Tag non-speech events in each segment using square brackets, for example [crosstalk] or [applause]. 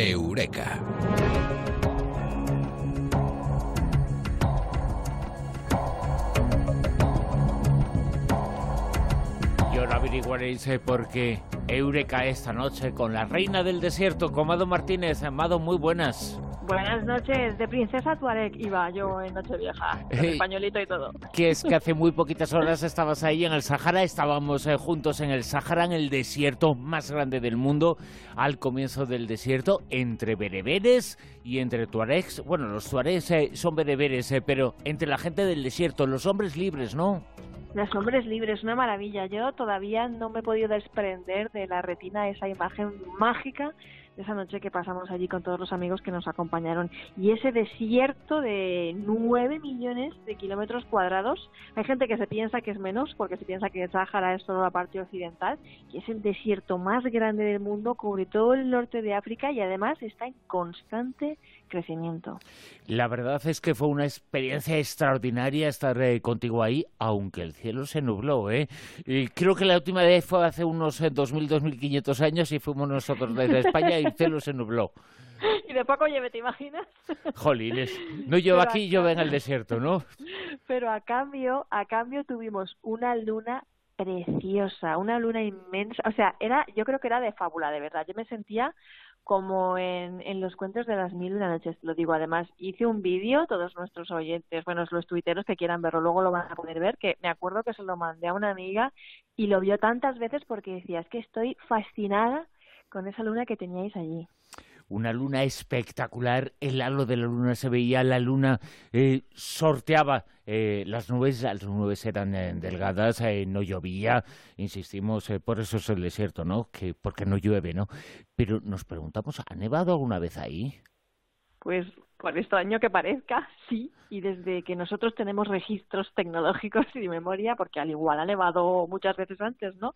Eureka. Y ahora averiguaréis por qué Eureka esta noche con la reina del desierto, Comado Martínez. Amado, muy buenas. Buenas noches, de Princesa Tuareg iba yo en Nochevieja, con Hey. españolito y todo. Que es que hace muy poquitas horas estabas ahí en el Sahara, estábamos eh, juntos en el Sahara, en el desierto más grande del mundo, al comienzo del desierto, entre bereberes y entre tuaregs. Bueno, los tuaregs eh, son bereberes, eh, pero entre la gente del desierto, los hombres libres, ¿no? Los hombres libres, una maravilla. Yo todavía no me he podido desprender de la retina esa imagen mágica esa noche que pasamos allí con todos los amigos que nos acompañaron. Y ese desierto de 9 millones de kilómetros cuadrados. Hay gente que se piensa que es menos, porque se piensa que el Sáhara es solo la parte occidental, y es el desierto más grande del mundo, cubre todo el norte de África y además está en constante crecimiento. La verdad es que fue una experiencia extraordinaria estar eh, contigo ahí, aunque el cielo se nubló, ¿eh? Y creo que la última vez fue hace unos eh, 2.000, 2.500 años y fuimos nosotros desde [laughs] España y el cielo se nubló. Y de poco lleve, ¿te imaginas? Jolines, no llueve aquí, llueve en el desierto, ¿no? Pero a cambio, a cambio tuvimos una luna preciosa, una luna inmensa, o sea, era, yo creo que era de fábula, de verdad. Yo me sentía como en, en los cuentos de las mil y una noches, lo digo. Además, hice un vídeo, todos nuestros oyentes, bueno, los tuiteros que quieran verlo, luego lo van a poder ver, que me acuerdo que se lo mandé a una amiga y lo vio tantas veces porque decía, es que estoy fascinada con esa luna que teníais allí. Una luna espectacular, el halo de la luna se veía, la luna eh, sorteaba eh, las nubes, las nubes eran eh, delgadas, eh, no llovía, insistimos, eh, por eso es el desierto, ¿no? Que porque no llueve, ¿no? Pero nos preguntamos, ¿ha nevado alguna vez ahí? Pues por extraño que parezca, sí. Y desde que nosotros tenemos registros tecnológicos y de memoria, porque al igual ha nevado muchas veces antes, ¿no?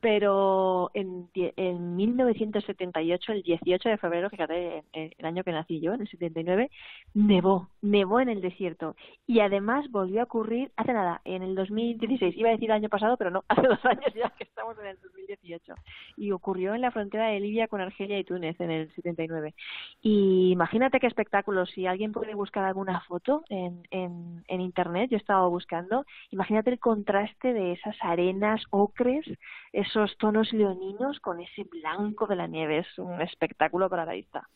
Pero en, en 1978, el 18 de febrero, fíjate, el año que nací yo, en el 79, nevó, nevó en el desierto. Y además volvió a ocurrir hace nada, en el 2016. Iba a decir año pasado, pero no, [laughs] hace dos años ya que estamos en el 2018. Y ocurrió en la frontera de Libia con Argelia y Túnez en el 79. Y imagínate qué espectáculo. Si alguien puede buscar alguna foto en, en, internet, yo estaba buscando, imagínate el contraste de esas arenas ocres, esos tonos leoninos con ese blanco de la nieve. Es un espectáculo para la vista.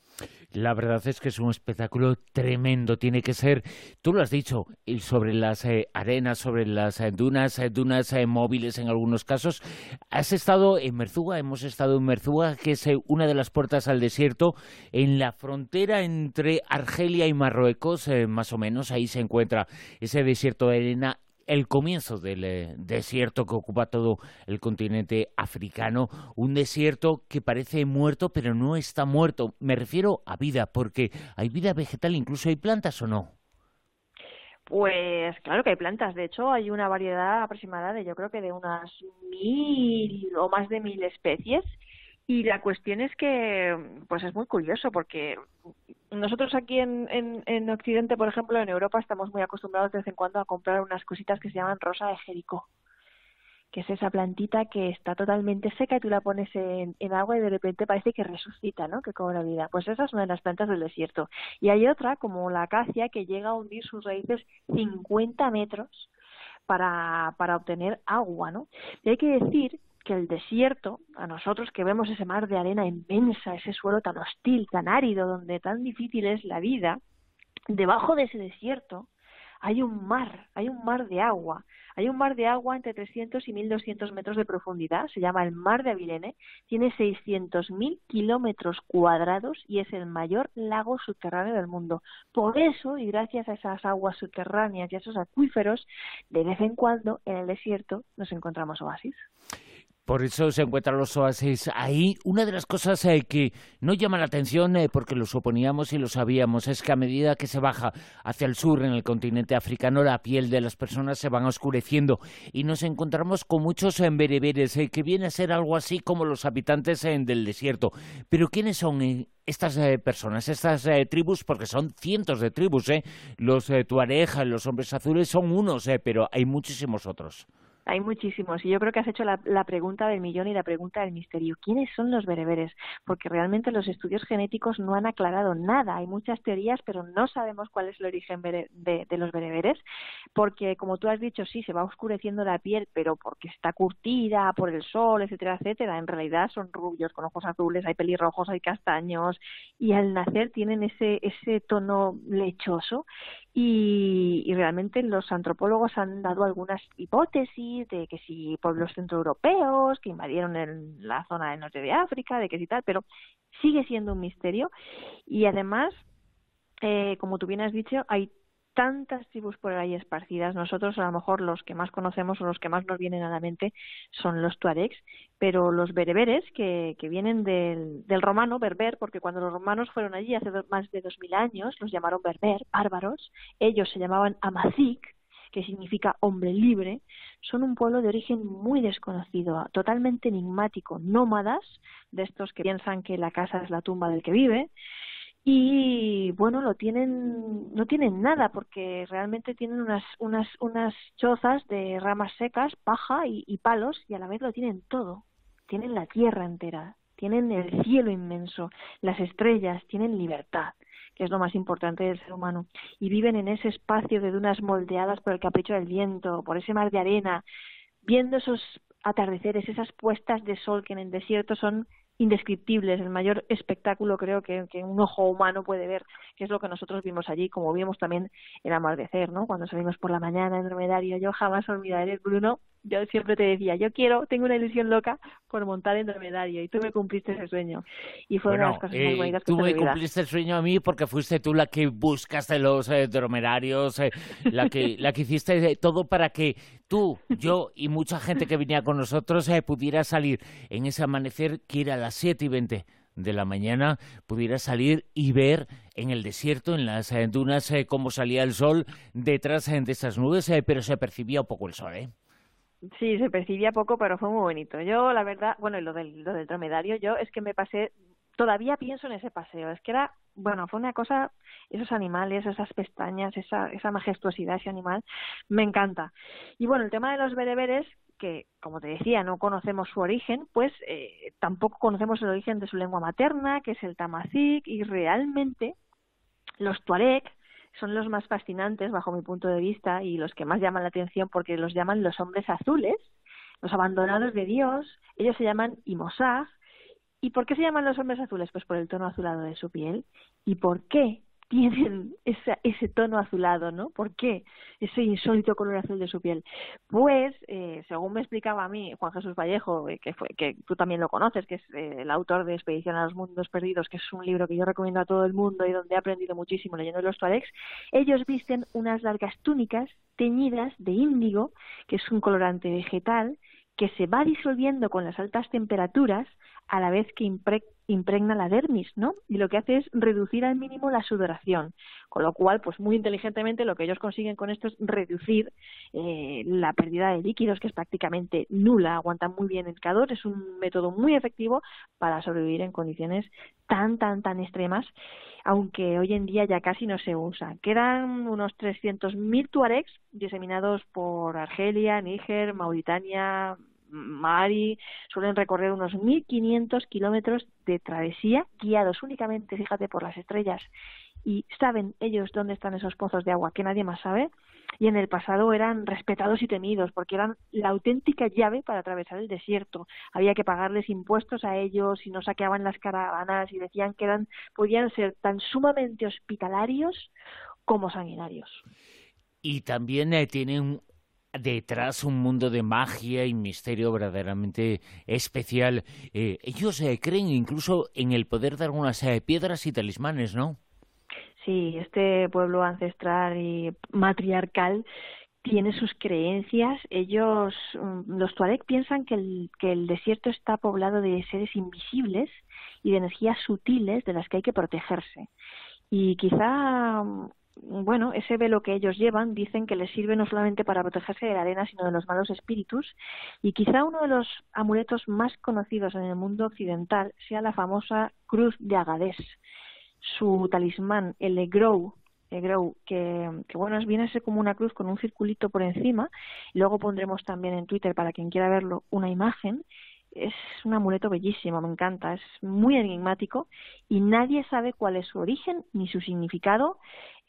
La verdad es que es un espectáculo tremendo. Tiene que ser, tú lo has dicho, sobre las eh, arenas, sobre las eh, dunas, eh, dunas móviles en algunos casos. Has estado en Merzuga, hemos estado en Merzuga, que es una de las puertas al desierto, en la frontera entre Argelia y Marruecos, eh, más o menos. Ahí se encuentra ese desierto de arena el comienzo del eh, desierto que ocupa todo el continente africano, un desierto que parece muerto pero no está muerto. Me refiero a vida, porque hay vida vegetal, incluso hay plantas o no. Pues claro que hay plantas. De hecho, hay una variedad aproximada de yo creo que de unas mil o más de mil especies. Y la cuestión es que, pues es muy curioso porque nosotros aquí en, en, en Occidente, por ejemplo, en Europa, estamos muy acostumbrados de vez en cuando a comprar unas cositas que se llaman rosa de Jericó, que es esa plantita que está totalmente seca y tú la pones en, en agua y de repente parece que resucita, ¿no? Que cobra vida. Pues esa es una de las plantas del desierto. Y hay otra, como la acacia, que llega a hundir sus raíces 50 metros para, para obtener agua, ¿no? Y hay que decir que el desierto, a nosotros que vemos ese mar de arena inmensa, ese suelo tan hostil, tan árido, donde tan difícil es la vida, debajo de ese desierto hay un mar, hay un mar de agua. Hay un mar de agua entre 300 y 1200 metros de profundidad, se llama el Mar de Avilene, tiene 600.000 kilómetros cuadrados y es el mayor lago subterráneo del mundo. Por eso, y gracias a esas aguas subterráneas y a esos acuíferos, de vez en cuando en el desierto nos encontramos oasis. Por eso se encuentran los oasis ahí. Una de las cosas eh, que no llama la atención, eh, porque lo suponíamos y lo sabíamos, es que a medida que se baja hacia el sur en el continente africano, la piel de las personas se van oscureciendo y nos encontramos con muchos bereberes, eh, que viene a ser algo así como los habitantes eh, del desierto. Pero ¿quiénes son estas eh, personas, estas eh, tribus? Porque son cientos de tribus, ¿eh? Los eh, tuareg, los hombres azules son unos, pero hay muchísimos otros. Hay muchísimos. Y yo creo que has hecho la, pregunta del millón y la pregunta del misterio. ¿Quiénes son los bereberes? Porque realmente los estudios genéticos no han aclarado nada. Hay muchas teorías, pero no sabemos cuál es el origen de, de, los bereberes. Porque, como tú has dicho, sí, se va oscureciendo la piel, pero porque está curtida por el sol, etcétera, etcétera. En realidad son rubios, con ojos azules, hay pelirrojos, hay castaños. Y al nacer tienen ese, ese tono lechoso y, realmente los antropólogos han dado algunas hipótesis de que si pueblos centroeuropeos que invadieron en la zona del norte de África, de que si tal, pero sigue siendo un misterio y además, eh, como tú bien has dicho, hay tantas tribus por ahí esparcidas. Nosotros a lo mejor los que más conocemos o los que más nos vienen a la mente son los tuaregs, pero los bereberes que, que vienen del, del, romano berber, porque cuando los romanos fueron allí hace más de dos mil años, los llamaron berber, bárbaros, ellos se llamaban amazic, que significa hombre libre, son un pueblo de origen muy desconocido, totalmente enigmático, nómadas, de estos que piensan que la casa es la tumba del que vive, y bueno lo tienen no tienen nada porque realmente tienen unas unas unas chozas de ramas secas paja y, y, palos y a la vez lo tienen todo. Tienen la tierra entera tienen el cielo inmenso las estrellas tienen libertad que es lo más importante del ser humano y viven en ese espacio de dunas moldeadas por el capricho del viento por ese mar de arena viendo esos atardeceres esas puestas de sol que en el desierto son indescriptibles, el mayor espectáculo creo que, un ojo humano puede ver, que es lo que nosotros vimos allí, como vimos también el amardecer, ¿no? Cuando salimos por la mañana en dromedario, yo jamás olvidaré, Bruno, yo siempre te decía, yo quiero, tengo una ilusión loca por montar en dromedario y tú me cumpliste ese sueño. Y fue una de las cosas muy eh, bonitas que Tú me cumpliste el sueño a mí porque fuiste tú la que buscaste los eh, dromedarios, eh, la, que, [laughs] la que hiciste todo para que tú, yo y mucha gente que venía con nosotros pudiera salir en ese amanecer que era a las 7 y 20 de la mañana pudiera salir y ver en el desierto, en las dunas, cómo salía el sol detrás de esas nubes, pero se percibía un poco el sol, ¿eh? Sí, se percibía poco, pero fue muy bonito. Yo, la verdad, bueno, lo del, lo del dromedario, yo es que me pasé, todavía pienso en ese paseo, es que era, bueno, fue una cosa, esos animales, esas pestañas, esa, esa majestuosidad, ese animal, me encanta. Y bueno, el tema de los bereberes, que, como te decía, no conocemos su origen, pues eh, tampoco conocemos el origen de su lengua materna, que es el tamazic, y realmente los tuareg, son los más fascinantes bajo mi punto de vista y los que más llaman la atención porque los llaman los hombres azules, los abandonados de Dios, ellos se llaman Imosag. ¿Y por qué se llaman los hombres azules? Pues por el tono azulado de su piel. ¿Y por qué? Tienen ese, ese tono azulado, ¿no? ¿Por qué? Ese insólito color azul de su piel. Pues, eh, según me explicaba a mí Juan Jesús Vallejo, eh, que, fue, que tú también lo conoces, que es eh, el autor de Expedición a los Mundos Perdidos, que es un libro que yo recomiendo a todo el mundo y donde he aprendido muchísimo leyendo los Tuaregs, ellos visten unas largas túnicas teñidas de índigo, que es un colorante vegetal, que se va disolviendo con las altas temperaturas a la vez que impregna la dermis, ¿no? Y lo que hace es reducir al mínimo la sudoración, con lo cual, pues muy inteligentemente lo que ellos consiguen con esto es reducir eh, la pérdida de líquidos, que es prácticamente nula, aguantan muy bien el calor, es un método muy efectivo para sobrevivir en condiciones tan, tan, tan extremas, aunque hoy en día ya casi no se usa. Quedan unos 300.000 tuaregs diseminados por Argelia, Níger, Mauritania, Mari suelen recorrer unos 1.500 kilómetros de travesía guiados únicamente, fíjate, por las estrellas. Y saben ellos dónde están esos pozos de agua que nadie más sabe. Y en el pasado eran respetados y temidos porque eran la auténtica llave para atravesar el desierto. Había que pagarles impuestos a ellos y no saqueaban las caravanas y decían que eran, podían ser tan sumamente hospitalarios como sanguinarios. Y también eh, tienen detrás un mundo de magia y misterio verdaderamente especial. Eh, ellos eh, creen incluso en el poder de algunas eh, piedras y talismanes, ¿no? Sí, este pueblo ancestral y matriarcal tiene sus creencias. Ellos, mm, los Tuareg, piensan que el, que el desierto está poblado de seres invisibles y de energías sutiles de las que hay que protegerse. Y quizá mm, bueno, ese velo que ellos llevan dicen que les sirve no solamente para protegerse de la arena, sino de los malos espíritus. Y quizá uno de los amuletos más conocidos en el mundo occidental sea la famosa Cruz de Agadez. Su talismán, el Egrou, que, que bueno, viene a ser como una cruz con un circulito por encima. Luego pondremos también en Twitter, para quien quiera verlo, una imagen es un amuleto bellísimo, me encanta, es muy enigmático y nadie sabe cuál es su origen ni su significado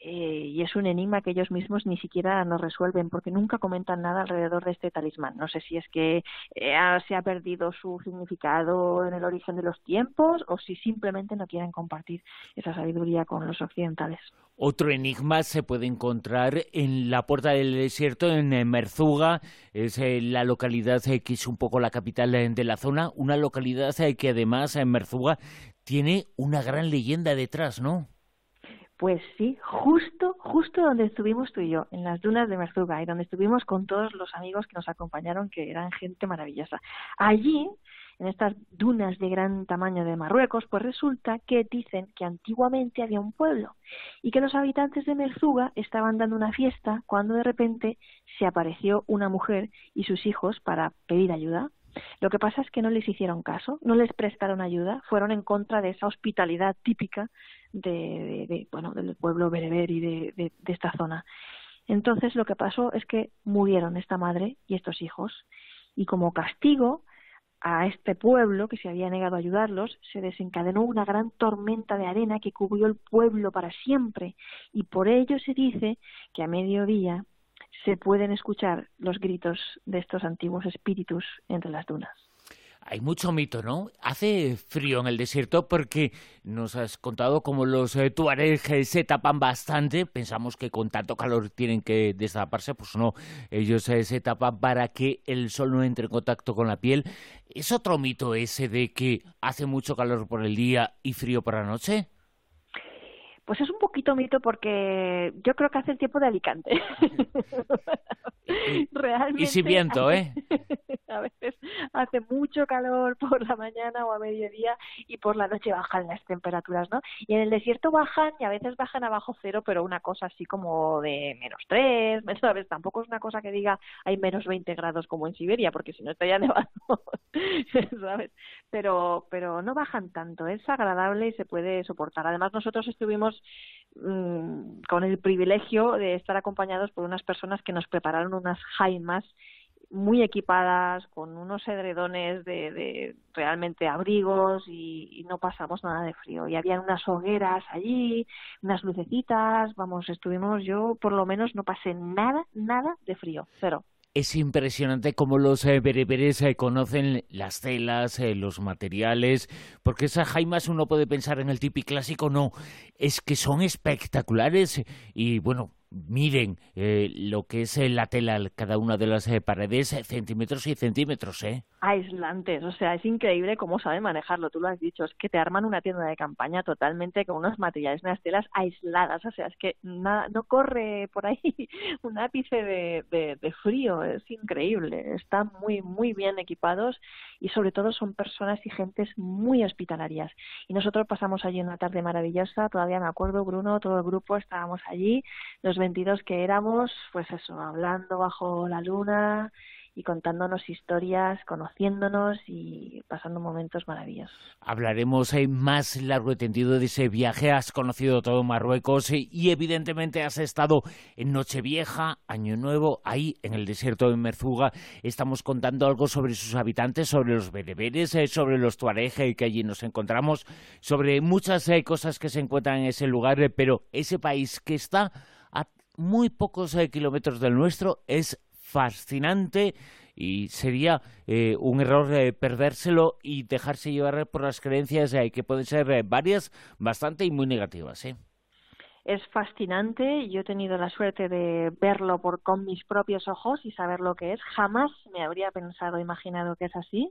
eh, y es un enigma que ellos mismos ni siquiera nos resuelven porque nunca comentan nada alrededor de este talismán. No sé si es que eh, se ha perdido su significado en el origen de los tiempos o si simplemente no quieren compartir esa sabiduría con los occidentales. Otro enigma se puede encontrar en la Puerta del Desierto, en Merzuga, es eh, la localidad que es un poco la capital de la zona, una localidad que además en Merzuga tiene una gran leyenda detrás, ¿no? Pues sí, justo, justo donde estuvimos tú y yo, en las dunas de Merzuga, y donde estuvimos con todos los amigos que nos acompañaron, que eran gente maravillosa. Allí, en estas dunas de gran tamaño de Marruecos, pues resulta que dicen que antiguamente había un pueblo y que los habitantes de Merzuga estaban dando una fiesta cuando de repente se apareció una mujer y sus hijos para pedir ayuda. Lo que pasa es que no les hicieron caso, no les prestaron ayuda, fueron en contra de esa hospitalidad típica de, bueno, del pueblo bereber y de, de, esta zona. Entonces lo que pasó es que murieron esta madre y estos hijos y como castigo a este pueblo que se había negado a ayudarlos, se desencadenó una gran tormenta de arena que cubrió el pueblo para siempre y por ello se dice que a mediodía se pueden escuchar los gritos de estos antiguos espíritus entre las dunas hay mucho mito, ¿no? Hace frío en el desierto porque nos has contado cómo los eh, tuaregs se tapan bastante. Pensamos que con tanto calor tienen que destaparse, pues no. Ellos eh, se tapan para que el sol no entre en contacto con la piel. ¿Es otro mito ese de que hace mucho calor por el día y frío por la noche? Pues es un poquito mito porque yo creo que hace el tiempo de Alicante. [laughs] Realmente. Y si viento, ¿eh? Hace mucho calor [laughs] por la mañana o a mediodía y por la noche bajan las temperaturas, ¿no? Y en el desierto bajan y a veces bajan abajo cero, pero una cosa así como de menos tres, [laughs] ¿sabes? Tampoco es una cosa que diga hay menos 20 grados como en Siberia, porque si no estaría [laughs] nevado, ¿sabes? Pero, pero no bajan tanto, es agradable y se puede soportar. Además, nosotros estuvimos mm, con el privilegio de estar acompañados por unas personas que nos prepararon unas jaimas muy equipadas, con unos edredones de, de realmente abrigos y, no pasamos nada de frío. Y habían unas hogueras allí, unas lucecitas, vamos, estuvimos, yo por lo menos no pasé nada, nada de frío, cero. Es impresionante cómo los eh, bereberes eh, conocen las telas, eh, los materiales, porque esas jaimas uno puede pensar en el tipi clásico, no, es que son espectaculares y bueno, miren eh, lo que es eh, la tela, cada una de las eh, paredes, centímetros y centímetros, ¿eh? Aislantes, o sea, es increíble cómo saben manejarlo, tú lo has dicho, es que te arman una tienda de campaña totalmente con unos materiales, unas telas aisladas, o sea, es que nada, no corre por ahí [laughs] un ápice de, de, de frío, es increíble, están muy, muy bien equipados y sobre todo son personas y gentes muy hospitalarias. Y nosotros pasamos allí una tarde maravillosa, todavía me acuerdo, Bruno, todo el grupo estábamos allí, los 22 que éramos, pues eso, hablando bajo la luna y contándonos historias, conociéndonos y pasando momentos maravillosos. Hablaremos eh, más largo y tendido de ese viaje. Has conocido todo Marruecos eh, y evidentemente has estado en Nochevieja, Año Nuevo, ahí en el desierto de Merzuga. Estamos contando algo sobre sus habitantes, sobre los bereberes, eh, sobre los tuareges que allí nos encontramos, sobre muchas cosas que se encuentran en ese lugar, pero ese país que está muy pocos eh, kilómetros del nuestro, es fascinante y sería eh, un error eh, perdérselo y dejarse llevar por las creencias que pueden ser varias, bastante y muy negativas. Es fascinante, yo he tenido la suerte de verlo por, con mis propios ojos y saber lo que es. Jamás me habría pensado, imaginado que es así.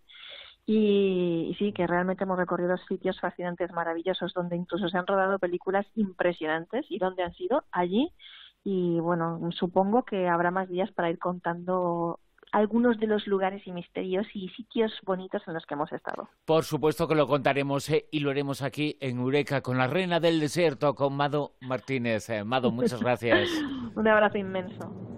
Y, y, sí, que realmente hemos recorrido sitios fascinantes, maravillosos, donde incluso se han rodado películas impresionantes y donde han sido allí y bueno, supongo que habrá más días para ir contando algunos de los lugares y misterios y sitios bonitos en los que hemos estado. Por supuesto que lo contaremos eh, y lo haremos aquí en Eureka con la reina del desierto, con Mado Martínez. Eh, Mado, muchas [laughs] gracias. Un abrazo inmenso.